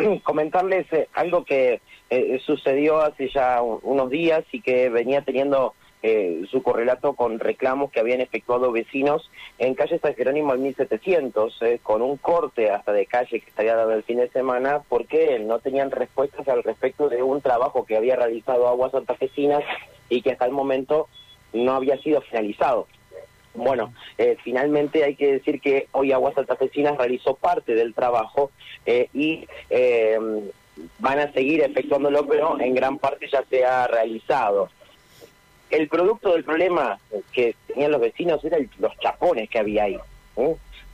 comentarles eh, algo que eh, sucedió hace ya unos días y que venía teniendo eh, su correlato con reclamos que habían efectuado vecinos en calle San Jerónimo al 1700, con un corte hasta de calle que estaría dado el fin de semana, porque no tenían respuestas al respecto de un trabajo que había realizado Aguas Santafesinas y que hasta el momento no había sido finalizado. Bueno, eh, finalmente hay que decir que hoy Aguas Altafesinas realizó parte del trabajo eh, y eh, van a seguir efectuándolo, pero en gran parte ya se ha realizado. El producto del problema que tenían los vecinos eran los chapones que había ahí,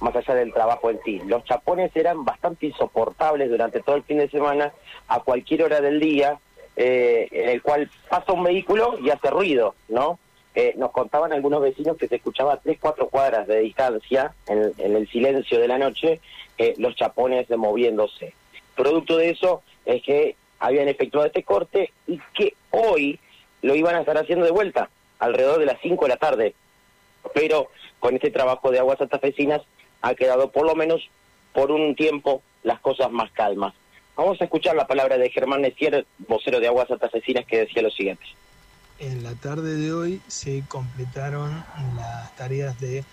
más allá del trabajo en sí. Los chapones eran bastante insoportables durante todo el fin de semana, a cualquier hora del día, en el cual pasa un vehículo y hace ruido, ¿no? Eh, nos contaban algunos vecinos que se escuchaba a tres, cuatro cuadras de distancia, en, el silencio de la noche, eh, los chapones moviéndose. Producto de eso es que habían efectuado este corte y que hoy lo iban a estar haciendo de vuelta, alrededor de las 5 de la tarde. Pero con este trabajo de aguas santafesinas ha quedado por lo menos por un tiempo las cosas más calmas. Vamos a escuchar la palabra de Germán Necier, vocero de Aguas Santafesinas, que decía lo siguiente. En la tarde de hoy se completaron las tareas de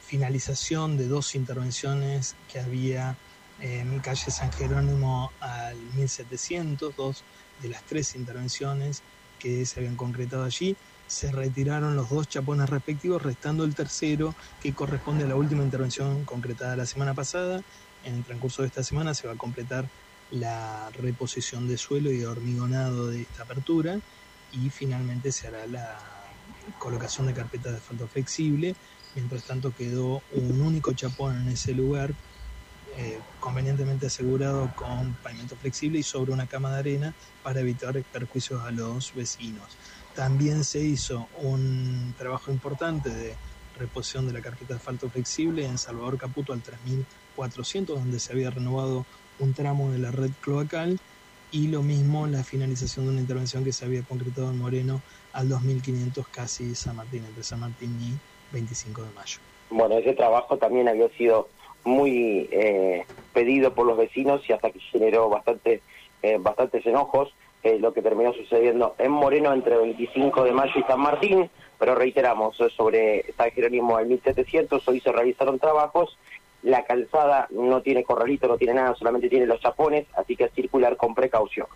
finalización de dos intervenciones que había en calle San Jerónimo al 1700, dos de las tres intervenciones que se habían concretado allí. Se retiraron los dos chapones respectivos, restando el tercero que corresponde a la última intervención concretada la semana pasada. En el transcurso de esta semana se va a completar la reposición de suelo y hormigonado de esta apertura y finalmente se hará la colocación de carpetas de asfalto flexible. Mientras tanto quedó un único chapón en ese lugar, eh, convenientemente asegurado con pavimento flexible y sobre una cama de arena para evitar perjuicios a los vecinos. También se hizo un trabajo importante de reposición de la carpeta de asfalto flexible en Salvador Caputo al 3400, donde se había renovado un tramo de la red cloacal y lo mismo la finalización de una intervención que se había concretado en Moreno al 2500 casi San Martín, entre San Martín y 25 de mayo. Bueno, ese trabajo también había sido muy eh, pedido por los vecinos y hasta que generó bastante, eh, bastantes enojos, eh, lo que terminó sucediendo en Moreno entre 25 de mayo y San Martín, pero reiteramos, sobre San Jerónimo al 1700, hoy se realizaron trabajos la calzada no tiene corralito, no tiene nada, solamente tiene los chapones, así que circular con precaución.